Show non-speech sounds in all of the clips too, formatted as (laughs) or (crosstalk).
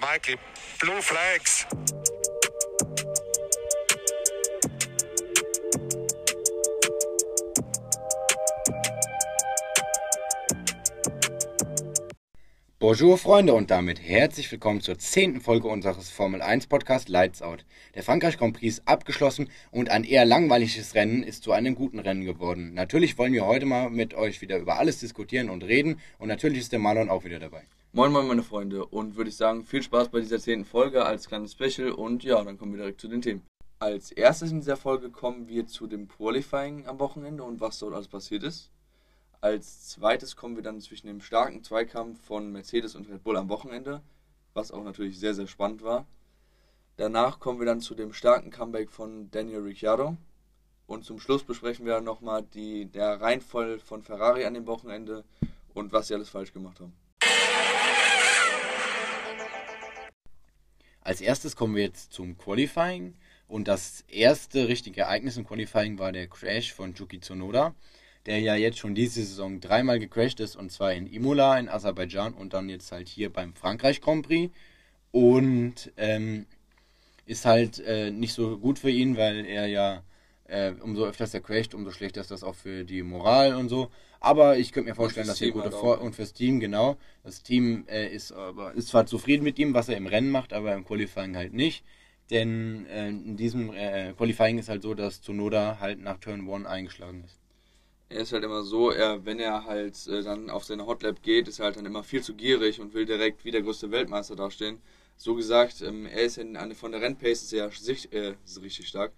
Mikey, blue flags. Bonjour Freunde und damit herzlich willkommen zur zehnten Folge unseres Formel 1 Podcast Lights Out. Der Frankreich Grand Prix ist abgeschlossen und ein eher langweiliges Rennen ist zu einem guten Rennen geworden. Natürlich wollen wir heute mal mit euch wieder über alles diskutieren und reden und natürlich ist der Marlon auch wieder dabei. Moin Moin meine Freunde und würde ich sagen, viel Spaß bei dieser zehnten Folge als kleines Special und ja, dann kommen wir direkt zu den Themen. Als erstes in dieser Folge kommen wir zu dem Qualifying am Wochenende und was dort alles passiert ist. Als zweites kommen wir dann zwischen dem starken Zweikampf von Mercedes und Red Bull am Wochenende, was auch natürlich sehr, sehr spannend war. Danach kommen wir dann zu dem starken Comeback von Daniel Ricciardo. Und zum Schluss besprechen wir nochmal die, der Reihenfall von Ferrari an dem Wochenende und was sie alles falsch gemacht haben. Als erstes kommen wir jetzt zum Qualifying und das erste richtige Ereignis im Qualifying war der Crash von Yuki Tsunoda der ja jetzt schon diese Saison dreimal gecrashed ist und zwar in Imola, in Aserbaidschan und dann jetzt halt hier beim Frankreich Grand Prix. Und ähm, ist halt äh, nicht so gut für ihn, weil er ja äh, umso öfters er crasht, umso schlechter ist das auch für die Moral und so. Aber ich könnte mir vorstellen, dass er gute halt Vor und fürs Team genau. Das Team äh, ist aber ist zwar zufrieden mit ihm, was er im Rennen macht, aber im Qualifying halt nicht. Denn äh, in diesem äh, Qualifying ist halt so, dass Tsunoda halt nach Turn 1 eingeschlagen ist er ist halt immer so, er, wenn er halt äh, dann auf seine Hotlap geht, ist er halt dann immer viel zu gierig und will direkt wie der größte Weltmeister dastehen. So gesagt, ähm, er ist in, von der Rennpace sehr äh, ist richtig stark.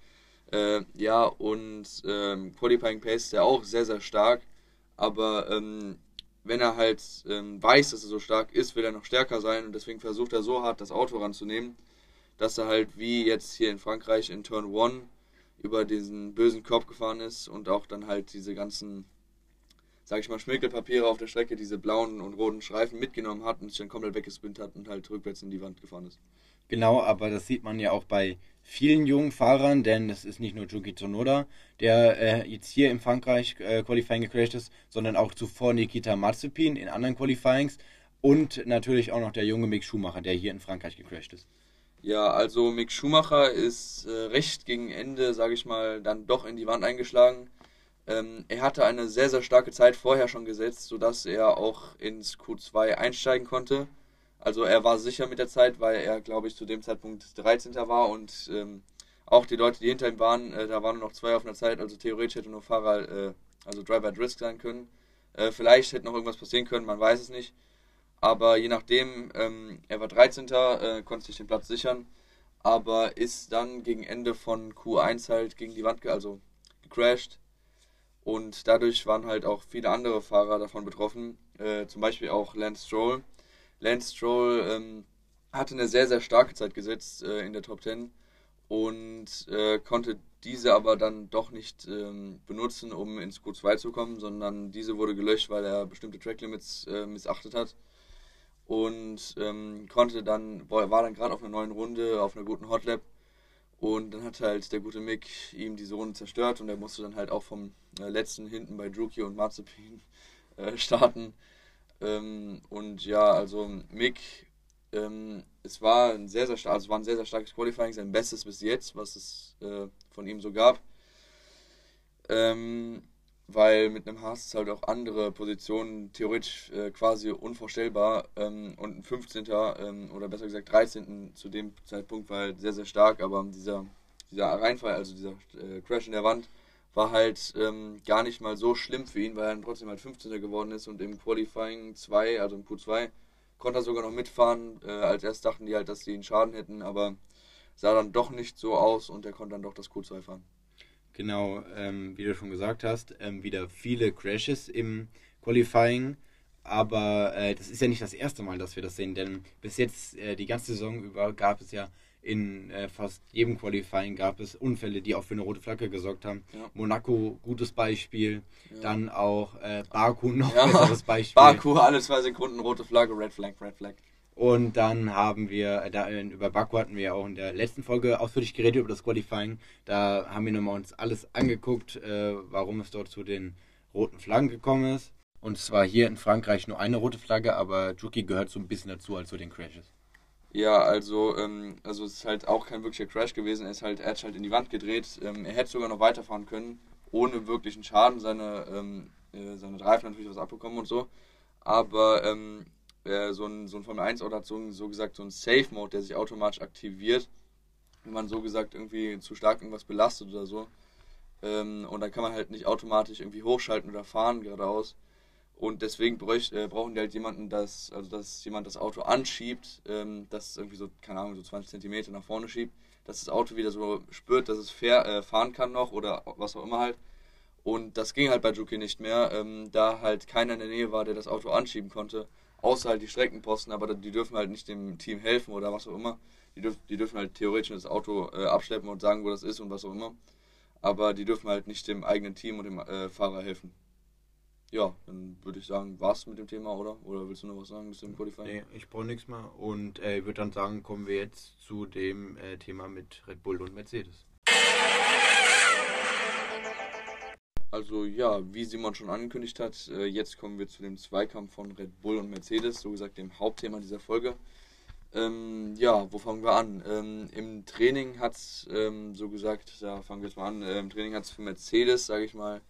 Äh, ja, und ähm, Qualifying Pace ist er auch sehr, sehr stark. Aber ähm, wenn er halt ähm, weiß, dass er so stark ist, will er noch stärker sein und deswegen versucht er so hart das Auto ranzunehmen, dass er halt wie jetzt hier in Frankreich in Turn 1 über diesen bösen Korb gefahren ist und auch dann halt diese ganzen, sag ich mal, Schmirkelpapiere auf der Strecke, diese blauen und roten Streifen mitgenommen hat und sich dann komplett weggespinnt hat und halt rückwärts in die Wand gefahren ist. Genau, aber das sieht man ja auch bei vielen jungen Fahrern, denn es ist nicht nur Yuki Tsunoda, der äh, jetzt hier im Frankreich äh, Qualifying gecrashed ist, sondern auch zuvor Nikita Mazepin in anderen Qualifyings und natürlich auch noch der junge Mick Schumacher, der hier in Frankreich gecrashed ist. Ja, also Mick Schumacher ist äh, recht gegen Ende, sage ich mal, dann doch in die Wand eingeschlagen. Ähm, er hatte eine sehr, sehr starke Zeit vorher schon gesetzt, sodass er auch ins Q2 einsteigen konnte. Also er war sicher mit der Zeit, weil er, glaube ich, zu dem Zeitpunkt 13. war und ähm, auch die Leute, die hinter ihm waren, äh, da waren nur noch zwei auf einer Zeit, also theoretisch hätte nur Fahrer, äh, also Driver at Risk sein können. Äh, vielleicht hätte noch irgendwas passieren können, man weiß es nicht. Aber je nachdem, ähm, er war 13. Äh, konnte sich den Platz sichern, aber ist dann gegen Ende von Q1 halt gegen die Wand, also gecrashed. Und dadurch waren halt auch viele andere Fahrer davon betroffen, äh, zum Beispiel auch Lance Stroll. Lance Stroll ähm, hatte eine sehr, sehr starke Zeit gesetzt äh, in der Top 10 und äh, konnte diese aber dann doch nicht ähm, benutzen, um ins Q2 zu kommen, sondern diese wurde gelöscht, weil er bestimmte Tracklimits äh, missachtet hat und ähm, konnte dann, war dann gerade auf einer neuen Runde, auf einer guten Hotlap und dann hat halt der gute Mick ihm diese Runde zerstört und er musste dann halt auch vom äh, letzten hinten bei Druki und Mazepin äh, starten. Ähm, und ja, also Mick, ähm, es war ein sehr, sehr also war ein sehr, sehr starkes Qualifying, sein bestes bis jetzt, was es äh, von ihm so gab. Ähm, weil mit einem Haas ist halt auch andere Positionen theoretisch äh, quasi unvorstellbar ähm, und ein 15. Ähm, oder besser gesagt 13. zu dem Zeitpunkt war halt sehr, sehr stark, aber dieser, dieser Reinfall, also dieser äh, Crash in der Wand, war halt ähm, gar nicht mal so schlimm für ihn, weil er dann trotzdem halt 15. geworden ist und im Qualifying 2, also im Q2, konnte er sogar noch mitfahren. Äh, als erst dachten die halt, dass sie ihn Schaden hätten, aber sah dann doch nicht so aus und er konnte dann doch das Q2 fahren. Genau, ähm, wie du schon gesagt hast, ähm, wieder viele Crashes im Qualifying. Aber äh, das ist ja nicht das erste Mal, dass wir das sehen, denn bis jetzt äh, die ganze Saison über gab es ja in äh, fast jedem Qualifying gab es Unfälle, die auch für eine rote Flagge gesorgt haben. Ja. Monaco, gutes Beispiel. Ja. Dann auch äh, Baku, noch ja. besseres Beispiel. (laughs) Baku, alle zwei Sekunden rote Flagge, Red Flag, Red Flag. Und dann haben wir, da, über Baku hatten wir auch in der letzten Folge ausführlich geredet über das Qualifying. Da haben wir nochmal uns alles angeguckt, äh, warum es dort zu den roten Flaggen gekommen ist. Und zwar hier in Frankreich nur eine rote Flagge, aber Juki gehört so ein bisschen dazu, als zu den Crashes. Ja, also, ähm, also es ist halt auch kein wirklicher Crash gewesen. Er, ist halt, er hat halt in die Wand gedreht. Ähm, er hätte sogar noch weiterfahren können, ohne wirklichen Schaden. Seine, ähm, äh, seine Reifen natürlich was abbekommen und so. Aber ähm, äh, so ein, so ein Formel 1 Auto hat so, so gesagt so ein Safe Mode, der sich automatisch aktiviert, wenn man so gesagt irgendwie zu stark irgendwas belastet oder so. Ähm, und dann kann man halt nicht automatisch irgendwie hochschalten oder fahren geradeaus. Und deswegen bräuch, äh, brauchen die halt jemanden, dass, also dass jemand das Auto anschiebt, ähm, das irgendwie so, keine Ahnung, so 20 cm nach vorne schiebt, dass das Auto wieder so spürt, dass es fair äh, fahren kann noch oder was auch immer halt. Und das ging halt bei Juki nicht mehr, ähm, da halt keiner in der Nähe war, der das Auto anschieben konnte außer halt die Streckenposten, aber die dürfen halt nicht dem Team helfen oder was auch immer. Die, dürf, die dürfen halt theoretisch das Auto äh, abschleppen und sagen, wo das ist und was auch immer. Aber die dürfen halt nicht dem eigenen Team und dem äh, Fahrer helfen. Ja, dann würde ich sagen, war's mit dem Thema, oder? Oder willst du noch was sagen zu dem Qualifying? Nee, ich brauche nichts mehr. Und äh, ich würde dann sagen, kommen wir jetzt zu dem äh, Thema mit Red Bull und Mercedes. Also ja, wie Simon schon angekündigt hat, äh, jetzt kommen wir zu dem Zweikampf von Red Bull und Mercedes, so gesagt dem Hauptthema dieser Folge. Ähm, ja, wo fangen wir an? Ähm, Im Training hat es, ähm, so gesagt, da fangen wir jetzt mal an, äh, im Training hat es für Mercedes, sage ich mal,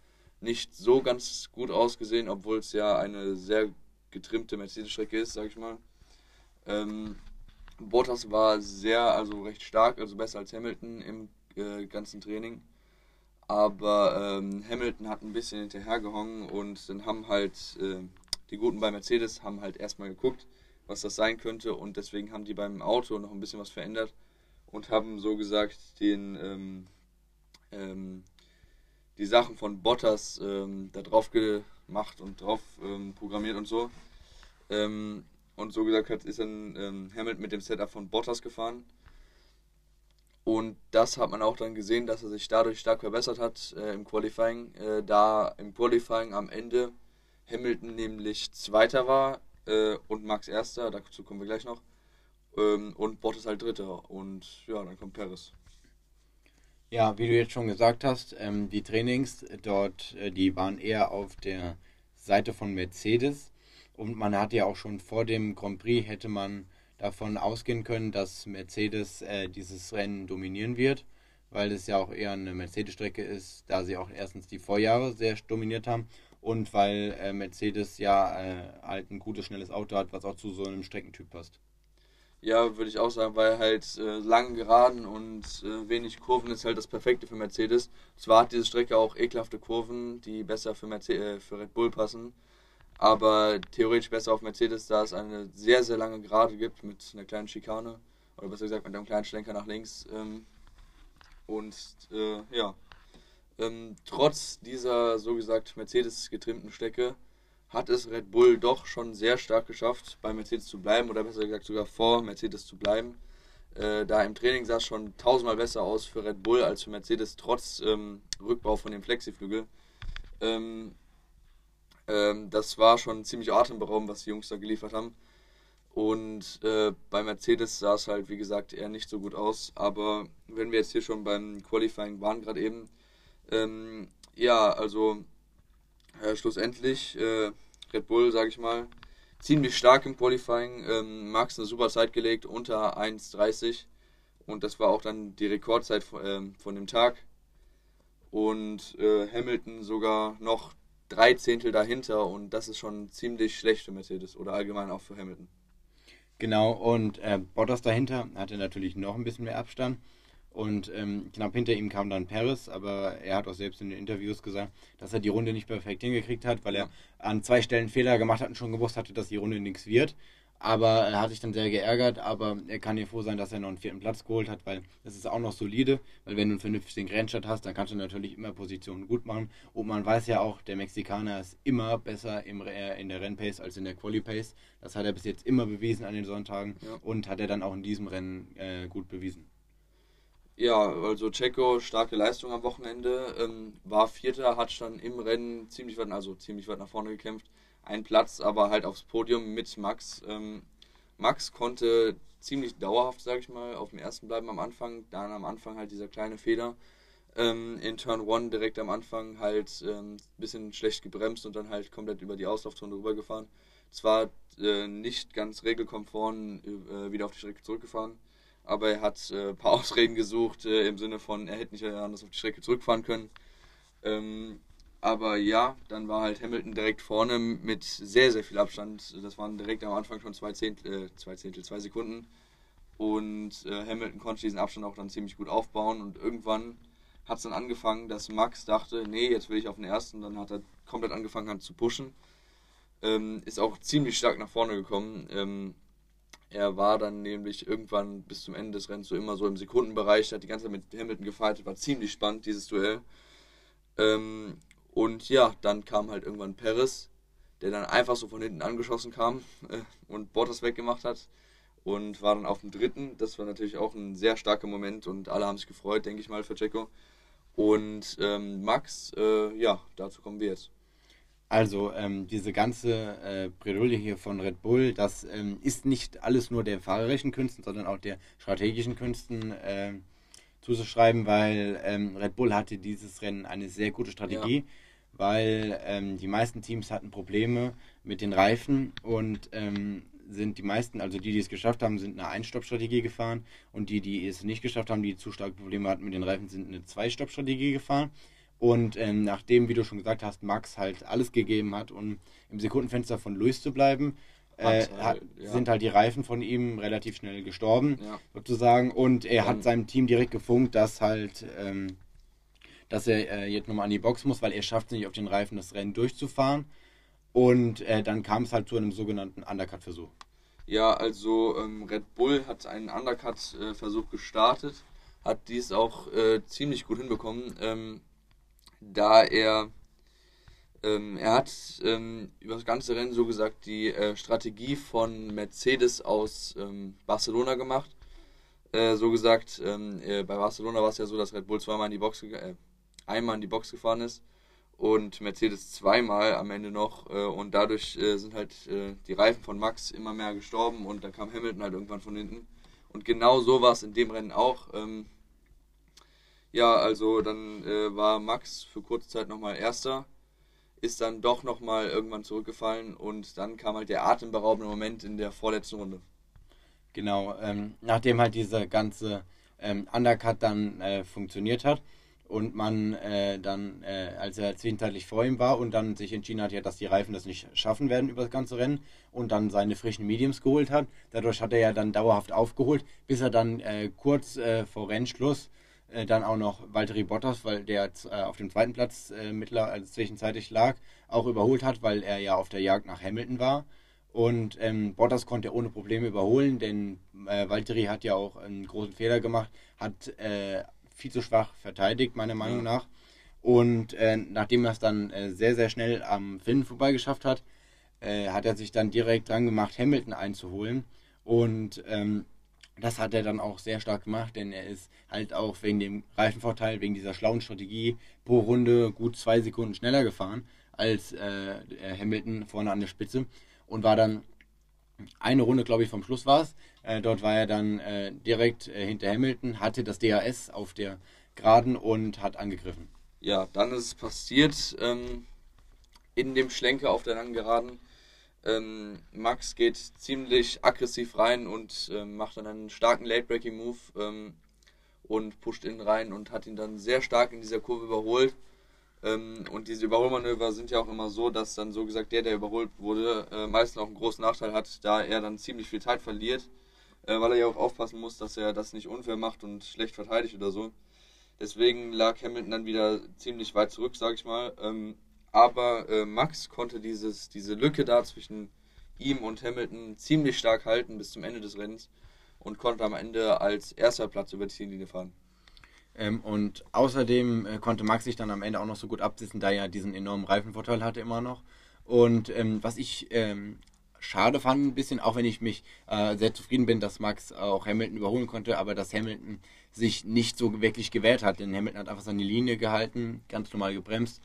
nicht so ganz gut ausgesehen, obwohl es ja eine sehr getrimmte Mercedes-Strecke ist, sage ich mal. Ähm, Bottas war sehr, also recht stark, also besser als Hamilton im äh, ganzen Training. Aber ähm, Hamilton hat ein bisschen hinterhergehangen und dann haben halt äh, die Guten bei Mercedes haben halt erstmal geguckt, was das sein könnte und deswegen haben die beim Auto noch ein bisschen was verändert und haben so gesagt den ähm, ähm, die Sachen von Bottas ähm, da drauf gemacht und drauf ähm, programmiert und so. Ähm, und so gesagt hat, ist dann ähm, Hamilton mit dem Setup von Bottas gefahren und das hat man auch dann gesehen, dass er sich dadurch stark verbessert hat äh, im Qualifying. Äh, da im Qualifying am Ende Hamilton nämlich Zweiter war äh, und Max Erster, dazu kommen wir gleich noch. Ähm, und Bottas halt Dritter. Und ja, dann kommt Perez. Ja, wie du jetzt schon gesagt hast, ähm, die Trainings dort, äh, die waren eher auf der Seite von Mercedes. Und man hat ja auch schon vor dem Grand Prix hätte man davon ausgehen können, dass Mercedes äh, dieses Rennen dominieren wird, weil es ja auch eher eine Mercedes-Strecke ist, da sie auch erstens die Vorjahre sehr dominiert haben und weil äh, Mercedes ja äh, halt ein gutes, schnelles Auto hat, was auch zu so einem Streckentyp passt. Ja, würde ich auch sagen, weil halt äh, lang geraden und äh, wenig Kurven ist halt das Perfekte für Mercedes. Zwar hat diese Strecke auch ekelhafte Kurven, die besser für, Merce äh, für Red Bull passen, aber theoretisch besser auf Mercedes, da es eine sehr, sehr lange Gerade gibt mit einer kleinen Schikane oder besser gesagt mit einem kleinen Schlenker nach links. Ähm, und äh, ja, ähm, trotz dieser so gesagt Mercedes getrimmten Strecke hat es Red Bull doch schon sehr stark geschafft, bei Mercedes zu bleiben oder besser gesagt sogar vor Mercedes zu bleiben. Äh, da im Training sah es schon tausendmal besser aus für Red Bull als für Mercedes, trotz ähm, Rückbau von dem Flexiflügel. Ähm, ähm, das war schon ziemlich atemberaubend, was die Jungs da geliefert haben. Und äh, bei Mercedes sah es halt, wie gesagt, eher nicht so gut aus. Aber wenn wir jetzt hier schon beim Qualifying waren, gerade eben, ähm, ja, also äh, schlussendlich äh, Red Bull, sage ich mal, ziemlich stark im Qualifying. Ähm, Max eine super Zeit gelegt, unter 1,30. Und das war auch dann die Rekordzeit von, ähm, von dem Tag. Und äh, Hamilton sogar noch drei Zehntel dahinter und das ist schon ziemlich schlecht für Mercedes oder allgemein auch für Hamilton. Genau, und äh, Bottas dahinter hatte natürlich noch ein bisschen mehr Abstand. Und ähm, knapp hinter ihm kam dann Paris, aber er hat auch selbst in den Interviews gesagt, dass er die Runde nicht perfekt hingekriegt hat, weil er an zwei Stellen Fehler gemacht hat und schon gewusst hatte, dass die Runde nichts wird. Aber er hat sich dann sehr geärgert, aber er kann hier froh sein, dass er noch einen vierten Platz geholt hat, weil das ist auch noch solide, weil wenn du einen vernünftigen Rennstart hast, dann kannst du natürlich immer Positionen gut machen. Und man weiß ja auch, der Mexikaner ist immer besser im, in der Rennpace als in der Quali-Pace. Das hat er bis jetzt immer bewiesen an den Sonntagen ja. und hat er dann auch in diesem Rennen äh, gut bewiesen. Ja, also Checo, starke Leistung am Wochenende, ähm, war Vierter, hat dann im Rennen ziemlich weit, also ziemlich weit nach vorne gekämpft einen Platz, aber halt aufs Podium mit Max. Ähm, Max konnte ziemlich dauerhaft, sage ich mal, auf dem ersten bleiben am Anfang. Dann am Anfang halt dieser kleine Fehler. Ähm, in Turn 1 direkt am Anfang halt ein ähm, bisschen schlecht gebremst und dann halt komplett über die Auslaufzone rübergefahren. zwar äh, nicht ganz regelkonform äh, wieder auf die Strecke zurückgefahren, aber er hat äh, ein paar (laughs) Ausreden gesucht äh, im Sinne von, er hätte nicht anders auf die Strecke zurückfahren können. Ähm, aber ja, dann war halt Hamilton direkt vorne mit sehr, sehr viel Abstand. Das waren direkt am Anfang schon zwei Zehntel, äh, zwei, Zehntel, zwei Sekunden. Und äh, Hamilton konnte diesen Abstand auch dann ziemlich gut aufbauen. Und irgendwann hat es dann angefangen, dass Max dachte, nee, jetzt will ich auf den ersten. Dann hat er komplett angefangen zu pushen. Ähm, ist auch ziemlich stark nach vorne gekommen. Ähm, er war dann nämlich irgendwann bis zum Ende des Rennens so immer so im Sekundenbereich, hat die ganze Zeit mit Hamilton gefightet, war ziemlich spannend, dieses Duell. Ähm, und ja, dann kam halt irgendwann Perez, der dann einfach so von hinten angeschossen kam äh, und Bottas weggemacht hat und war dann auf dem dritten. Das war natürlich auch ein sehr starker Moment und alle haben sich gefreut, denke ich mal, für Checo. Und ähm, Max, äh, ja, dazu kommen wir jetzt. Also ähm, diese ganze äh, Bredouille hier von Red Bull, das ähm, ist nicht alles nur der fahrerischen Künsten, sondern auch der strategischen Künsten äh, zuzuschreiben, weil ähm, Red Bull hatte dieses Rennen eine sehr gute Strategie, ja. weil ähm, die meisten Teams hatten Probleme mit den Reifen und ähm, sind die meisten, also die, die es geschafft haben, sind eine Ein-Stopp-Strategie gefahren und die, die es nicht geschafft haben, die zu starke Probleme hatten mit den Reifen, sind eine Zwei-Stopp-Strategie gefahren. Und ähm, nachdem, wie du schon gesagt hast, Max halt alles gegeben hat, um im Sekundenfenster von Luis zu bleiben, äh, hat, ja. sind halt die Reifen von ihm relativ schnell gestorben, ja. sozusagen. Und er hat seinem Team direkt gefunkt, dass halt, ähm, dass er äh, jetzt nochmal an die Box muss, weil er schafft es nicht auf den Reifen das Rennen durchzufahren. Und äh, dann kam es halt zu einem sogenannten Undercut-Versuch. Ja, also ähm, Red Bull hat einen Undercut-Versuch gestartet, hat dies auch äh, ziemlich gut hinbekommen, ähm, da er ähm, er hat ähm, über das ganze Rennen so gesagt die äh, Strategie von Mercedes aus ähm, Barcelona gemacht. Äh, so gesagt, ähm, äh, bei Barcelona war es ja so, dass Red Bull zweimal in die Box äh, einmal in die Box gefahren ist und Mercedes zweimal am Ende noch äh, und dadurch äh, sind halt die Reifen von Max immer mehr gestorben und dann kam Hamilton halt irgendwann von hinten und genau so war es in dem Rennen auch. Ähm, ja, also dann äh, war Max für kurze Zeit nochmal Erster, ist dann doch nochmal irgendwann zurückgefallen und dann kam halt der atemberaubende Moment in der vorletzten Runde. Genau, ähm, nachdem halt diese ganze ähm, Undercut dann äh, funktioniert hat, und man äh, dann, äh, als er zwischenzeitlich vor ihm war und dann sich entschieden hat, ja, dass die Reifen das nicht schaffen werden über das ganze Rennen und dann seine frischen Mediums geholt hat. Dadurch hat er ja dann dauerhaft aufgeholt, bis er dann äh, kurz äh, vor Rennschluss äh, dann auch noch Valtteri Bottas, weil der äh, auf dem zweiten Platz mittler, also zwischenzeitlich lag, auch überholt hat, weil er ja auf der Jagd nach Hamilton war. Und ähm, Bottas konnte ohne Probleme überholen, denn äh, Valtteri hat ja auch einen großen Fehler gemacht, hat äh, viel zu schwach verteidigt, meiner Meinung ja. nach. Und äh, nachdem er es dann äh, sehr, sehr schnell am Finn vorbeigeschafft hat, äh, hat er sich dann direkt dran gemacht, Hamilton einzuholen. Und ähm, das hat er dann auch sehr stark gemacht, denn er ist halt auch wegen dem Reifenvorteil, wegen dieser schlauen Strategie pro Runde gut zwei Sekunden schneller gefahren als äh, Hamilton vorne an der Spitze und war dann eine Runde, glaube ich, vom Schluss war es. Äh, dort war er dann äh, direkt äh, hinter Hamilton, hatte das DAS auf der Geraden und hat angegriffen. Ja, dann ist es passiert ähm, in dem Schlenker auf der langen Geraden. Ähm, Max geht ziemlich aggressiv rein und ähm, macht dann einen starken Late-Breaking-Move ähm, und pusht innen rein und hat ihn dann sehr stark in dieser Kurve überholt. Ähm, und diese Überholmanöver sind ja auch immer so, dass dann so gesagt der, der überholt wurde, äh, meistens auch einen großen Nachteil hat, da er dann ziemlich viel Zeit verliert, äh, weil er ja auch aufpassen muss, dass er das nicht unfair macht und schlecht verteidigt oder so. Deswegen lag Hamilton dann wieder ziemlich weit zurück, sag ich mal. Aber äh, Max konnte dieses, diese Lücke da zwischen ihm und Hamilton ziemlich stark halten bis zum Ende des Rennens und konnte am Ende als erster Platz über die Ziellinie fahren. Ähm, und außerdem äh, konnte Max sich dann am Ende auch noch so gut absitzen, da er diesen enormen Reifenvorteil hatte immer noch. Und ähm, was ich ähm, schade fand ein bisschen, auch wenn ich mich äh, sehr zufrieden bin, dass Max auch Hamilton überholen konnte, aber dass Hamilton sich nicht so wirklich gewehrt hat, denn Hamilton hat einfach seine Linie gehalten, ganz normal gebremst.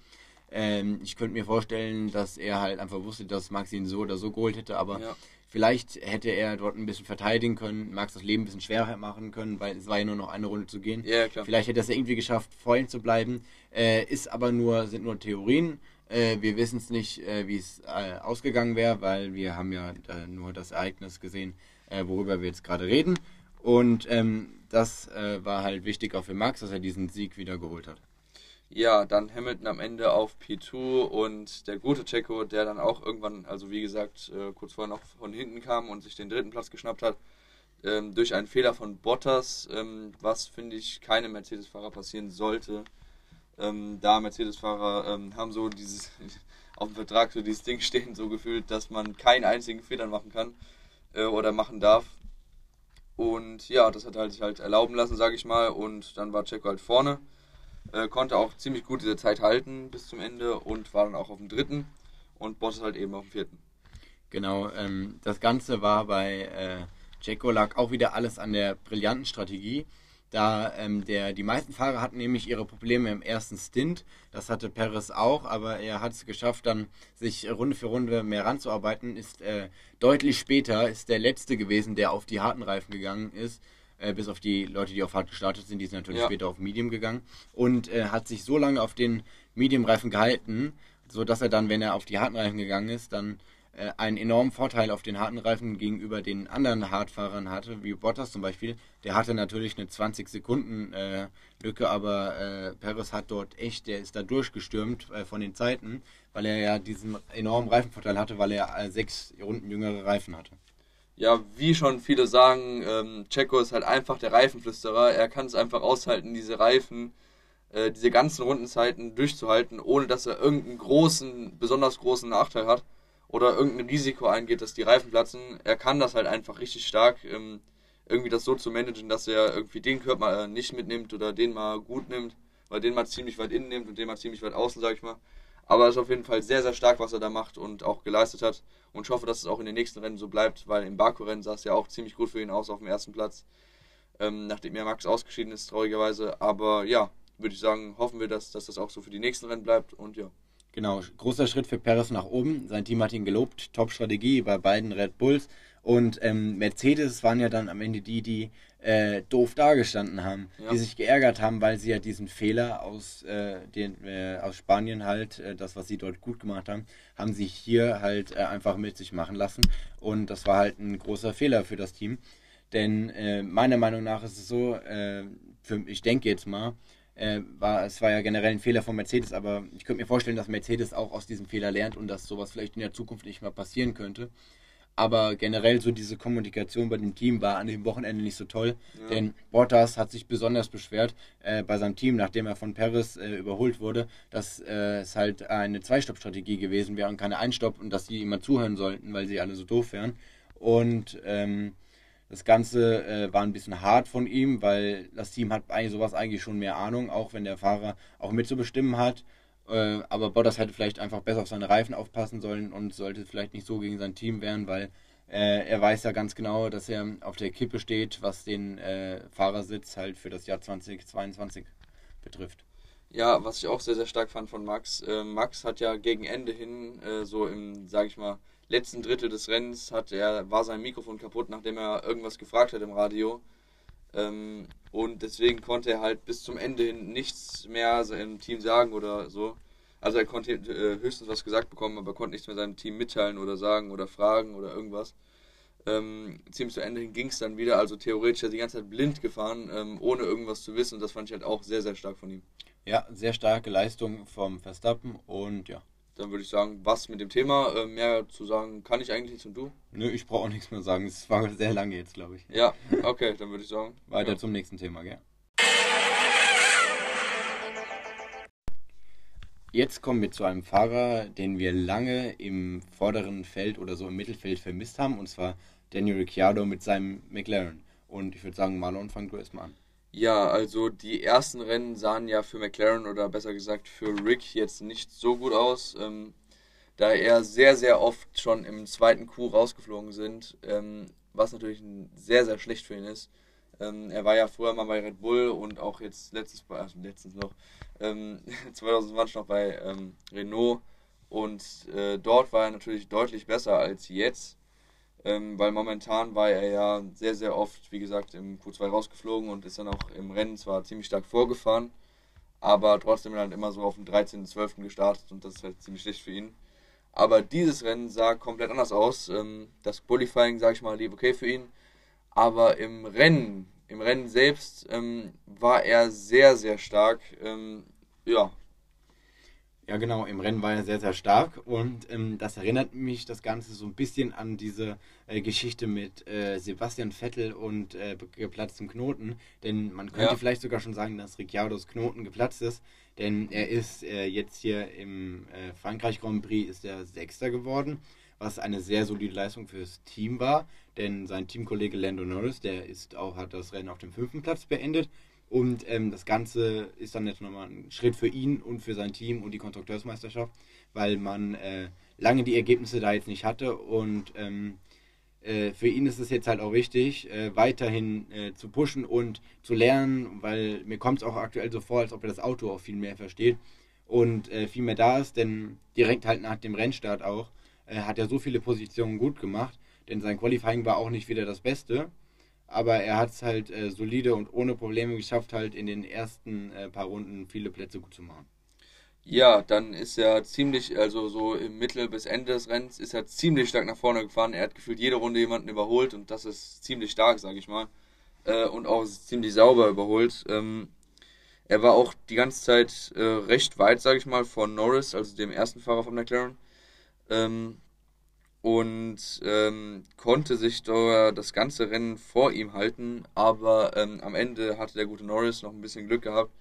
Ähm, ich könnte mir vorstellen, dass er halt einfach wusste, dass Max ihn so oder so geholt hätte, aber ja. Vielleicht hätte er dort ein bisschen verteidigen können, Max das Leben ein bisschen schwerer machen können, weil es war ja nur noch eine Runde zu gehen. Ja, klar. Vielleicht hätte er es irgendwie geschafft, vor ihm zu bleiben. Äh, ist aber nur, sind nur Theorien. Äh, wir wissen es nicht, äh, wie es äh, ausgegangen wäre, weil wir haben ja äh, nur das Ereignis gesehen, äh, worüber wir jetzt gerade reden. Und ähm, das war halt wichtig auch für Max, dass er diesen Sieg wieder geholt hat. Ja, dann Hamilton am Ende auf P2 und der gute Checo, der dann auch irgendwann, also wie gesagt, äh, kurz vorher noch von hinten kam und sich den dritten Platz geschnappt hat, ähm, durch einen Fehler von Bottas, ähm, was finde ich keinem Mercedes-Fahrer passieren sollte. Ähm, da Mercedes-Fahrer haben so dieses (laughs) auf dem Vertrag so dieses Ding stehen, so gefühlt, dass man keinen einzigen Fehler machen kann äh, oder machen darf. Und ja, das hat halt sich halt erlauben lassen, sage ich mal. Und dann war Checo halt vorne, äh, konnte auch ziemlich gut diese Zeit halten bis zum Ende und war dann auch auf dem dritten und Bottas halt eben auf dem vierten. Genau, ähm, das Ganze war bei äh, Checo lag auch wieder alles an der brillanten Strategie. Da ähm, der, die meisten Fahrer hatten nämlich ihre Probleme im ersten Stint. Das hatte Perez auch, aber er hat es geschafft, dann sich Runde für Runde mehr ranzuarbeiten. Ist äh, deutlich später ist der letzte gewesen, der auf die harten Reifen gegangen ist. Äh, bis auf die Leute, die auf hart gestartet sind, die sind natürlich Ja. später auf Medium gegangen. Und äh, hat sich so lange auf den Medium-Reifen gehalten, so dass er dann, wenn er auf die harten Reifen gegangen ist, dann äh, einen enormen Vorteil auf den harten Reifen gegenüber den anderen Hartfahrern hatte, wie Bottas zum Beispiel. Der hatte natürlich eine 20 Sekunden äh, Lücke, aber äh, Perez hat dort echt, der ist da durchgestürmt äh, von den Zeiten, weil er ja diesen enormen Reifenvorteil hatte, weil er äh, sechs Runden jüngere Reifen hatte. Ja, wie schon viele sagen, ähm, Checo ist halt einfach der Reifenflüsterer. Er kann es einfach aushalten, diese Reifen, äh, diese ganzen Rundenzeiten durchzuhalten, ohne dass er irgendeinen großen, besonders großen Nachteil hat oder irgendein Risiko eingeht, dass die Reifen platzen. Er kann das halt einfach richtig stark, ähm, irgendwie das so zu managen, dass er irgendwie den Körper nicht mitnimmt oder den mal gut nimmt, weil den mal ziemlich weit innen nimmt und den mal ziemlich weit außen, sag ich mal. Aber es ist auf jeden Fall sehr, sehr stark, was er da macht und auch geleistet hat. Und ich hoffe, dass es auch in den nächsten Rennen so bleibt, weil im Baku-Rennen sah es ja auch ziemlich gut für ihn aus auf dem ersten Platz. Ähm, nachdem ja Max ausgeschieden ist, traurigerweise. Aber ja, würde ich sagen, hoffen wir, dass, dass das auch so für die nächsten Rennen bleibt. Und ja. Genau, großer Schritt für Perez nach oben. Sein Team hat ihn gelobt. Top-Strategie bei beiden Red Bulls. Und ähm, Mercedes waren ja dann am Ende die, die äh, doof dagestanden haben, Ja. die sich geärgert haben, weil sie ja diesen Fehler aus, äh, den, äh, aus Spanien halt, äh, das, was sie dort gut gemacht haben, haben sie hier halt äh, einfach mit sich machen lassen. Und das war halt ein großer Fehler für das Team. Denn äh, meiner Meinung nach ist es so, für, ich denke jetzt mal, war, es war ja generell ein Fehler von Mercedes, aber ich könnte mir vorstellen, dass Mercedes auch aus diesem Fehler lernt und dass sowas vielleicht in der Zukunft nicht mehr passieren könnte. Aber generell so diese Kommunikation bei dem Team war an dem Wochenende nicht so toll, Ja. denn Bottas hat sich besonders beschwert äh, bei seinem Team, nachdem er von Perez äh, überholt wurde, dass äh, es halt eine Zwei-Stopp-Strategie gewesen wäre und keine Ein-Stopp und dass sie immer zuhören sollten, weil sie alle so doof wären. Und ähm, das Ganze äh, war ein bisschen hart von ihm, weil das Team hat eigentlich sowas eigentlich schon mehr Ahnung, auch wenn der Fahrer auch mitzubestimmen hat. Äh, aber Bottas hätte vielleicht einfach besser auf seine Reifen aufpassen sollen und sollte vielleicht nicht so gegen sein Team wehren, weil äh, er weiß ja ganz genau, dass er auf der Kippe steht, was den äh, Fahrersitz halt für das Jahr 2022 betrifft. Ja, was ich auch sehr, sehr stark fand von Max. Äh, Max hat ja gegen Ende hin, äh, so im, sag ich mal, letzten Drittel des Rennens, hat er, war sein Mikrofon kaputt, nachdem er irgendwas gefragt hat im Radio. Ähm, und deswegen konnte er halt bis zum Ende hin nichts mehr seinem Team sagen oder so. Also er konnte äh, höchstens was gesagt bekommen, aber konnte nichts mehr seinem Team mitteilen oder sagen oder fragen oder irgendwas. Ähm, ziemlich zu Ende hin ging es dann wieder, also theoretisch er die ganze Zeit blind gefahren, ähm, ohne irgendwas zu wissen. Und das fand ich halt auch sehr, sehr stark von ihm. Ja, sehr starke Leistung vom Verstappen und ja. Dann würde ich sagen, was mit dem Thema. Äh, mehr zu sagen kann ich eigentlich nicht und du? Nö, ich brauche auch nichts mehr sagen. Es war sehr lange jetzt, glaube ich. Ja, okay, dann würde ich sagen. (laughs) Weiter ja. zum nächsten Thema, gell? Jetzt kommen wir zu einem Fahrer, den wir lange im vorderen Feld oder so im Mittelfeld vermisst haben, und zwar Daniel Ricciardo mit seinem McLaren. Und ich würde sagen, Marlon, fang du erstmal an. Ja, also die ersten Rennen sahen ja für McLaren oder besser gesagt für Rick jetzt nicht so gut aus, ähm, da er sehr, sehr oft schon im zweiten Coup rausgeflogen sind, ähm, was natürlich sehr, sehr schlecht für ihn ist. Ähm, er war ja früher mal bei Red Bull und auch jetzt bei- also letztens noch, ähm, (laughs) 2020 noch bei ähm, Renault und äh, dort war er natürlich deutlich besser als jetzt. Ähm, weil momentan war er ja sehr, sehr oft, wie gesagt, im Q2 rausgeflogen und ist dann auch im Rennen zwar ziemlich stark vorgefahren, aber trotzdem halt immer so auf dem 13.12. gestartet und das ist halt ziemlich schlecht für ihn. Aber dieses Rennen sah komplett anders aus. Ähm, das Qualifying, sage ich mal, lief okay für ihn. Aber im Rennen, im Rennen selbst ähm, war er sehr, sehr stark. Ähm, ja. Ja, genau, im Rennen war er sehr, sehr stark und ähm, das erinnert mich das Ganze so ein bisschen an diese äh, Geschichte mit äh, Sebastian Vettel und äh, geplatztem Knoten, denn man könnte Ja. vielleicht sogar schon sagen, dass Ricciardos Knoten geplatzt ist, denn er ist äh, jetzt hier im äh, Frankreich Grand Prix ist er Sechster geworden, was eine sehr solide Leistung fürs Team war, denn sein Teamkollege Lando Norris, der ist auch, hat das Rennen auf dem fünften Platz beendet und ähm, das Ganze ist dann jetzt nochmal ein Schritt für ihn und für sein Team und die Konstrukteursmeisterschaft, weil man äh, lange die Ergebnisse da jetzt nicht hatte. Und ähm, äh, für ihn ist es jetzt halt auch wichtig, äh, weiterhin äh, zu pushen und zu lernen, weil mir kommt es auch aktuell so vor, als ob er das Auto auch viel mehr versteht und äh, viel mehr da ist, denn direkt halt nach dem Rennstart auch äh, hat er so viele Positionen gut gemacht, denn sein Qualifying war auch nicht wieder das Beste aber er hat es halt äh, solide und ohne Probleme geschafft, halt in den ersten äh, paar Runden viele Plätze gut zu machen. Ja, dann ist er ziemlich, also so im Mittel bis Ende des Rennens, ist er ziemlich stark nach vorne gefahren. Er hat gefühlt jede Runde jemanden überholt und das ist ziemlich stark, sage ich mal. Äh, und auch ziemlich sauber überholt. Ähm, er war auch die ganze Zeit äh, recht weit, sage ich mal, von Norris, also dem ersten Fahrer von McLaren. Ähm, und ähm, konnte sich da das ganze Rennen vor ihm halten, aber ähm, am Ende hatte der gute Norris noch ein bisschen Glück gehabt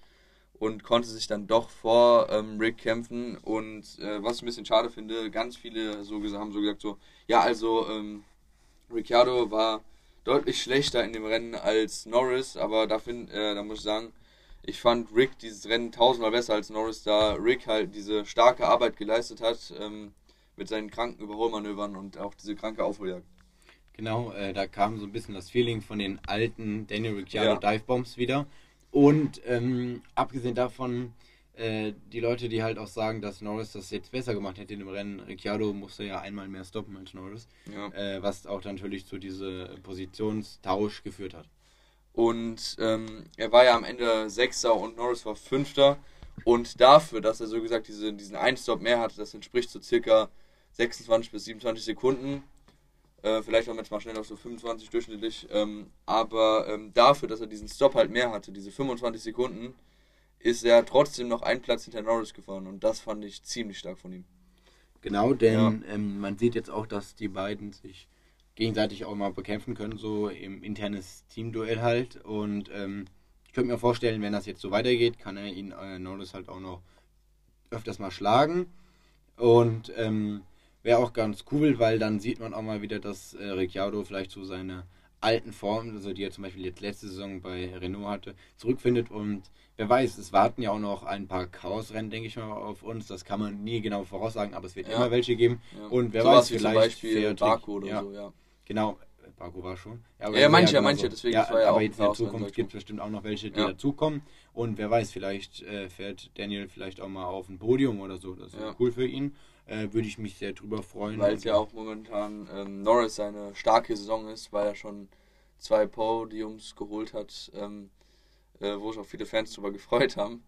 und konnte sich dann doch vor ähm, Rick kämpfen. Und äh, was ich ein bisschen schade finde, ganz viele so haben so gesagt, so, ja, also ähm, Ricciardo war deutlich schlechter in dem Rennen als Norris, aber da, find, äh, da muss ich sagen, ich fand Rick dieses Rennen tausendmal besser als Norris, da Rick halt diese starke Arbeit geleistet hat ähm, mit seinen kranken Überholmanövern und auch diese kranke Aufholjagd. Genau, äh, da kam so ein bisschen das Feeling von den alten Daniel Ricciardo Ja. Dive Bombs wieder. Und ähm, abgesehen davon, äh, die Leute, die halt auch sagen, dass Norris das jetzt besser gemacht hätte in dem Rennen, Ricciardo musste ja einmal mehr stoppen als Norris, Ja. äh, was auch dann natürlich zu diesem Positionstausch geführt hat. Und ähm, er war ja am Ende Sechster und Norris war Fünfter. Und dafür, dass er so gesagt diese, diesen Einstop mehr hatte, das entspricht so circa 26 bis 27 Sekunden. Äh, vielleicht war manchmal schnell auf so 25 durchschnittlich. Ähm, aber ähm, dafür, dass er diesen Stop halt mehr hatte, diese 25 Sekunden, ist er trotzdem noch einen Platz hinter Norris gefahren. Und das fand ich ziemlich stark von ihm. Genau, denn ähm, man sieht jetzt auch, dass die beiden sich gegenseitig auch mal bekämpfen können, so im internes Teamduell halt. Und ähm, ich könnte mir vorstellen, wenn das jetzt so weitergeht, kann er ihn äh, Norris halt auch noch öfters mal schlagen. Und ähm, wäre auch ganz cool, weil dann sieht man auch mal wieder, dass äh, Ricciardo vielleicht so seine alten Formen, also die er zum Beispiel jetzt letzte Saison bei Renault hatte, zurückfindet und wer weiß, es warten ja auch noch ein paar Chaosrennen, denke ich mal, auf uns. Das kann man nie genau voraussagen, aber es wird Ja. immer welche geben. Ja. Und wer Sowas weiß, wie zum vielleicht Beispiel fährt Baku oder ja, so, ja. Genau, Baku war schon. Ja, ist manche, immer manche, deswegen, das war ja aber jetzt in der Zukunft gibt es bestimmt auch noch welche, die Ja. dazukommen. Und wer weiß, vielleicht äh, fährt Daniel vielleicht auch mal auf ein Podium oder so. Das wäre Ja. cool für ihn. Äh, Würde ich mich sehr drüber freuen. Weil es ja auch momentan ähm, Norris seine starke Saison ist, weil er schon zwei Podiums geholt hat, ähm, äh, wo sich auch viele Fans drüber gefreut haben.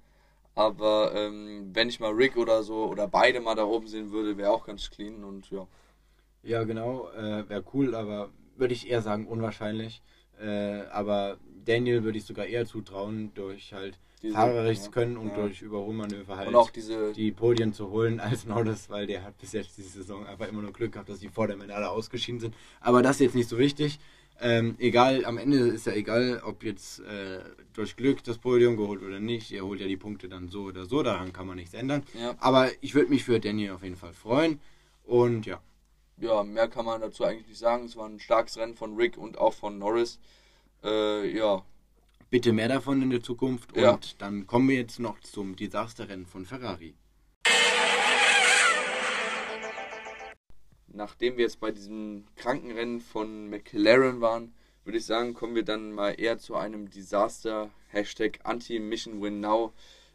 Aber ähm, wenn ich mal Rick oder so oder beide mal da oben sehen würde, wäre auch ganz clean und ja. Ja, genau, äh, wäre cool, aber würde ich eher sagen unwahrscheinlich. Äh, aber Daniel würde ich sogar eher zutrauen, durch halt Ja, können und ja. durch Überholmanöver halt Und auch diese, die Podien zu holen als Norris, weil der hat bis jetzt diese Saison einfach immer nur Glück gehabt, dass die vor der Medaille ausgeschieden sind. Aber das ist jetzt nicht so wichtig. Ähm, egal, am Ende ist ja egal, ob jetzt äh, durch Glück das Podium geholt oder nicht. Ihr holt ja die Punkte dann so oder so, daran kann man nichts ändern. ja, Aber ich würde mich für Daniel auf jeden Fall freuen. Und ja, ja, mehr kann man dazu eigentlich nicht sagen. Es war ein starkes Rennen von Rick und auch von Norris. Äh, ja, bitte mehr davon in der Zukunft. Und Ja. dann kommen wir jetzt noch zum Desasterrennen von Ferrari. nachdem wir jetzt bei diesem Krankenrennen von McLaren waren, würde ich sagen, kommen wir dann mal eher zu einem Desaster, Hashtag Anti-Mission-Win-Now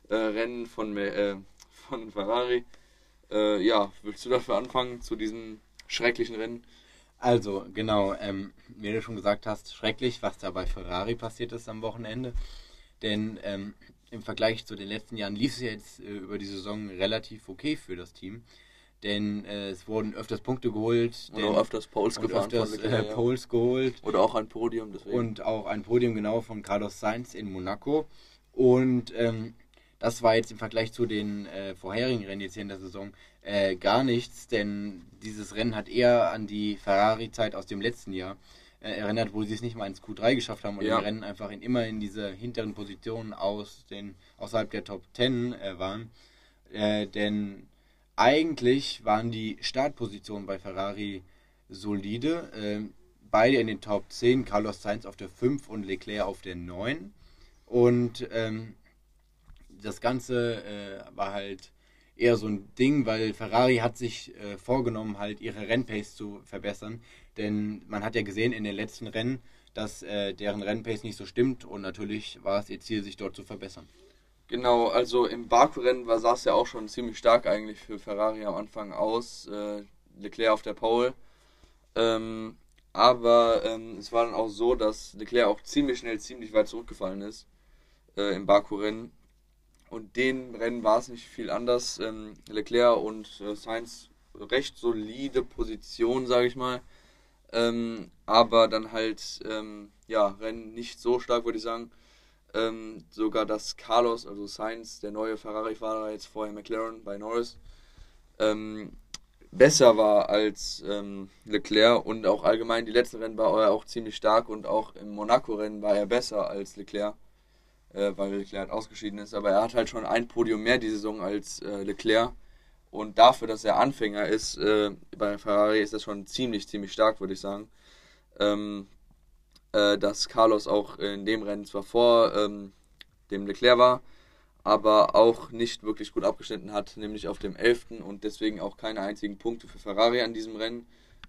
äh, Rennen von, äh, von Ferrari. Äh, ja, willst du dafür anfangen, zu diesem schrecklichen Rennen? Also, genau, ähm, wie du schon gesagt hast, schrecklich, was da bei Ferrari passiert ist am Wochenende. Denn ähm, im Vergleich zu den letzten Jahren lief es ja jetzt äh, über die Saison relativ okay für das Team. Denn äh, es wurden öfters Punkte geholt. Oder auch öfters Poles gefahren. Öfters, äh, Poles geholt. Oder auch ein Podium. Deswegen. Und auch ein Podium genau von Carlos Sainz in Monaco. Und ähm, das war jetzt im Vergleich zu den äh, vorherigen Rennen jetzt hier in der Saison äh, gar nichts, denn dieses Rennen hat eher an die Ferrari-Zeit aus dem letzten Jahr äh, erinnert, wo sie es nicht mal ins Q3 geschafft haben und ja. im Rennen einfach in, immer in diese hinteren Positionen aus den, außerhalb der Top 10 äh, waren. Äh, denn eigentlich waren die Startpositionen bei Ferrari solide. Äh, beide in den Top 10, Carlos Sainz auf der 5 und Leclerc auf der 9. Und ähm, das Ganze äh, war halt eher so ein Ding, weil Ferrari hat sich äh, vorgenommen, halt ihre Rennpace zu verbessern. Denn man hat ja gesehen in den letzten Rennen, dass äh, deren Rennpace nicht so stimmt und natürlich war es ihr Ziel, sich dort zu verbessern. Genau, also im Baku-Rennen sah es ja auch schon ziemlich stark eigentlich für Ferrari am Anfang aus. Äh, Leclerc auf der Pole. Ähm, aber ähm, es war dann auch so, dass Leclerc auch ziemlich schnell, ziemlich weit zurückgefallen ist äh, im Baku-Rennen. Und den Rennen war es nicht viel anders. Ähm, Leclerc und äh, Sainz recht solide Position, sage ich mal. Ähm, aber dann halt, ähm, ja, Rennen nicht so stark, würde ich sagen. Ähm, sogar dass Carlos, also Sainz, der neue Ferrari-Fahrer, jetzt vorher McLaren bei Norris, ähm, besser war als ähm, Leclerc und auch allgemein die letzten Rennen war er auch ziemlich stark und auch im Monaco-Rennen war er besser als Leclerc äh, weil Leclerc halt ausgeschieden ist. Aber er hat halt schon ein Podium mehr die Saison als äh, Leclerc. Und dafür, dass er Anfänger ist, äh, bei Ferrari ist das schon ziemlich, ziemlich stark, würde ich sagen. Ähm, äh, dass Carlos auch in dem Rennen zwar vor ähm, dem Leclerc war, aber auch nicht wirklich gut abgeschnitten hat, nämlich auf dem 11. und deswegen auch keine einzigen Punkte für Ferrari an diesem Rennen.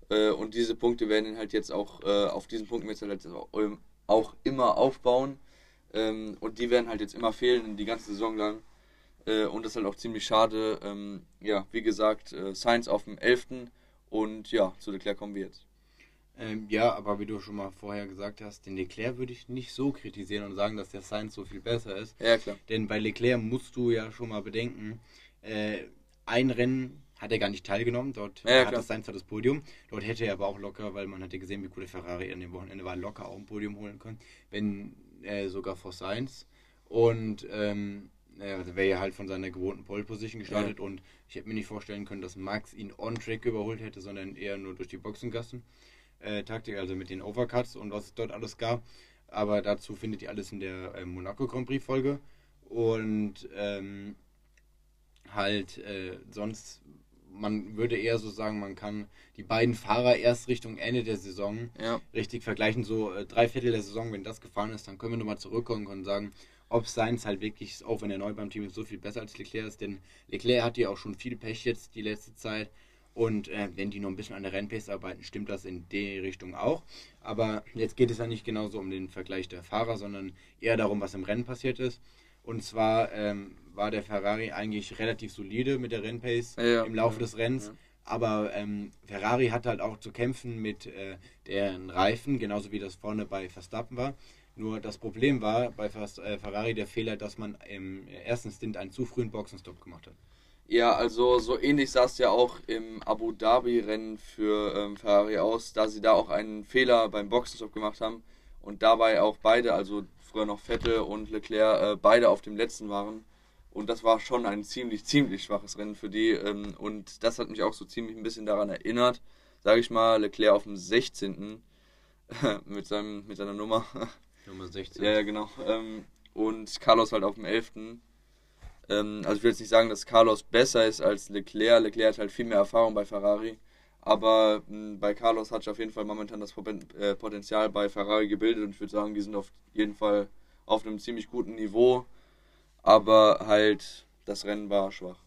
Äh, und diese Punkte werden halt jetzt auch, äh, auf diesen Punkten wird halt auch immer aufbauen. Ähm, und die werden halt jetzt immer fehlen, die ganze Saison lang. Äh, und das ist halt auch ziemlich schade. Ähm, ja, wie gesagt, äh, Science auf dem 11. Und ja, zu Leclerc kommen wir jetzt. Ähm, ja, aber wie du schon mal vorher gesagt hast, den Leclerc würde ich nicht so kritisieren und sagen, dass der Science so viel besser ist. Ja, klar. Denn bei Leclerc musst du ja schon mal bedenken, äh, ein Rennen hat er gar nicht teilgenommen. Dort ja, ja, hat das Sainz das Podium. Dort hätte er aber auch locker, weil man hatte gesehen, wie cool der Ferrari an dem Wochenende war, locker auch ein Podium holen können. Wenn äh, sogar vor Sainz. Und ähm, naja, wäre ja halt von seiner gewohnten Pole Position gestartet ja. und ich hätte mir nicht vorstellen können, dass Max ihn on-track überholt hätte, sondern eher nur durch die Boxengassen. Äh, Taktik, also mit den Overcuts und was es dort alles gab. Aber dazu findet ihr alles in der äh, Monaco Grand Prix Folge. Und ähm, halt äh, sonst man würde eher so sagen, man kann die beiden Fahrer erst Richtung Ende der Saison ja. richtig vergleichen. So äh, drei Viertel der Saison, wenn das gefahren ist, dann können wir nochmal zurückkommen und sagen, ob Sainz halt wirklich, auch wenn er neu beim Team ist, so viel besser als Leclerc ist. Denn Leclerc hat ja auch schon viel Pech jetzt die letzte Zeit. Und äh, wenn die noch ein bisschen an der Rennpace arbeiten, stimmt das in die Richtung auch. Aber jetzt geht es ja nicht genauso um den Vergleich der Fahrer, sondern eher darum, was im Rennen passiert ist. Und zwar ähm, war der Ferrari eigentlich relativ solide mit der Rennpace ja, im Laufe ja, des Rennens. Ja. Aber ähm, Ferrari hat halt auch zu kämpfen mit äh, deren Reifen, genauso wie das vorne bei Verstappen war. Nur das Problem war bei äh, Ferrari der Fehler, dass man im ersten Stint einen zu frühen Boxenstopp gemacht hat. Ja, also so ähnlich sah es ja auch im Abu Dhabi-Rennen für ähm, Ferrari aus, da sie da auch einen Fehler beim Boxenstopp gemacht haben und dabei auch beide, also früher noch Vettel und Leclerc, äh, beide auf dem letzten waren. Und das war schon ein ziemlich, ziemlich schwaches Rennen für die. Ähm, und das hat mich auch so ziemlich ein bisschen daran erinnert. Sage ich mal, Leclerc auf dem 16. (laughs) mit, seinem, mit seiner Nummer. Nummer 16. ja, ja, genau. Ähm, und Carlos halt auf dem 11. Ähm, also ich will jetzt nicht sagen, dass Carlos besser ist als Leclerc. Leclerc hat halt viel mehr Erfahrung bei Ferrari. Aber mh, hm, bei Carlos hat sich auf jeden Fall momentan das äh, Potenzial bei Ferrari gebildet und ich würde sagen, die sind auf jeden Fall auf einem ziemlich guten Niveau. Aber halt, das Rennen war schwach.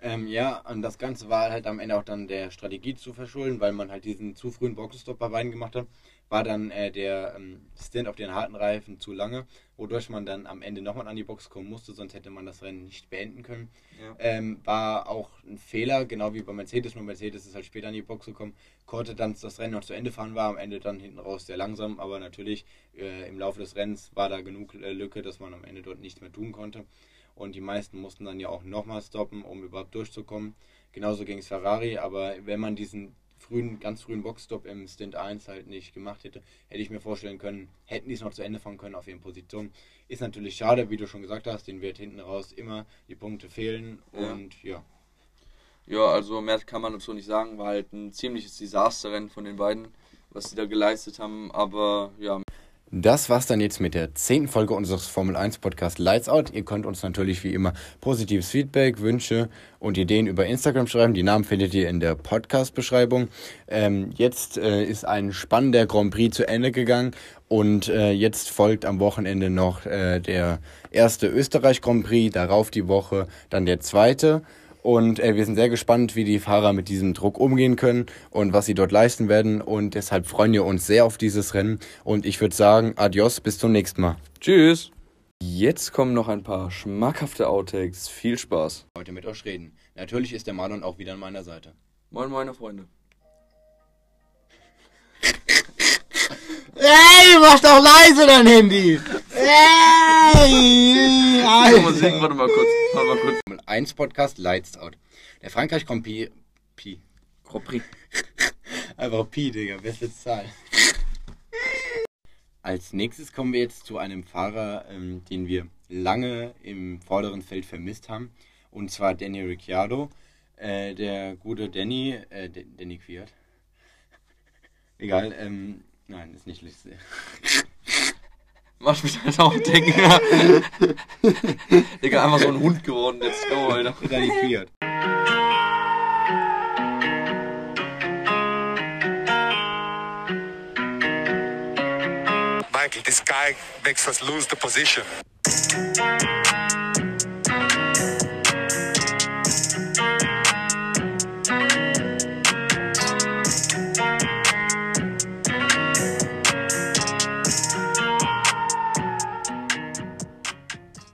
Ähm, ja, und das Ganze war halt am Ende auch dann der Strategie zu verschulden, weil man halt diesen zu frühen Boxenstopp bei beiden gemacht hat. War dann äh, der ähm, Stint auf den harten Reifen zu lange, wodurch man dann am Ende nochmal an die Box kommen musste, sonst hätte man das Rennen nicht beenden können. Ja. Ähm, war auch ein Fehler, genau wie bei Mercedes, nur Mercedes ist halt später an die Box gekommen, konnte dann das Rennen noch zu Ende fahren, war am Ende dann hinten raus sehr langsam, aber natürlich äh, im Laufe des Rennens war da genug äh, Lücke, dass man am Ende dort nichts mehr tun konnte. Und die meisten mussten dann ja auch nochmal stoppen, um überhaupt durchzukommen. Genauso ging es Ferrari, aber wenn man diesen frühen, ganz frühen Boxstop im Stint 1 halt nicht gemacht hätte, hätte ich mir vorstellen können, hätten die es noch zu Ende fahren können auf ihren Positionen. Ist natürlich schade, wie du schon gesagt hast, den wird hinten raus immer die Punkte fehlen Ja. und ja. Ja, also mehr kann man dazu nicht sagen. War halt ein ziemliches Desasterrennen von den beiden, was sie da geleistet haben. Aber ja, Das war's dann jetzt mit der zehnten Folge unseres Formel 1 Podcast Lights Out. Ihr könnt uns natürlich wie immer positives Feedback, Wünsche und Ideen über Instagram schreiben. Die Namen findet ihr in der Podcast-Beschreibung. Ähm, jetzt äh, ist ein spannender Grand Prix zu Ende gegangen und äh, jetzt folgt am Wochenende noch äh, der erste Österreich Grand Prix, darauf die Woche dann der zweite. Und äh, wir sind sehr gespannt, wie die Fahrer mit diesem Druck umgehen können und was sie dort leisten werden. Und deshalb freuen wir uns sehr auf dieses Rennen. Und ich würde sagen, adios, bis zum nächsten Mal. tschüss. Jetzt kommen noch ein paar schmackhafte Outtakes. Viel Spaß. Heute mit euch reden. Natürlich ist der Marlon auch wieder an meiner Seite. Moin, meine Freunde. Ey, mach doch leise dein Handy! Ey! Mal singen, warte mal kurz. Warte mal kurz. Formel 1 Podcast Lights Out. Der Frankreich Grand Prix. Pi. Grand Prix. (laughs) Einfach Pi, Digga, beste Zahl. Als nächstes kommen wir jetzt zu einem Fahrer, ähm, den wir lange im vorderen Feld vermisst haben. Und zwar Danny Ricciardo. Äh, der gute Danny, äh, Danny Quiert. (laughs) Egal, ähm, nein, ist nicht Liste. (laughs) Mach mich halt auch denken. Digga, einfach so ein Hund geworden. Let's go, Alter. Quiert. Michael, this guy makes us lose the position.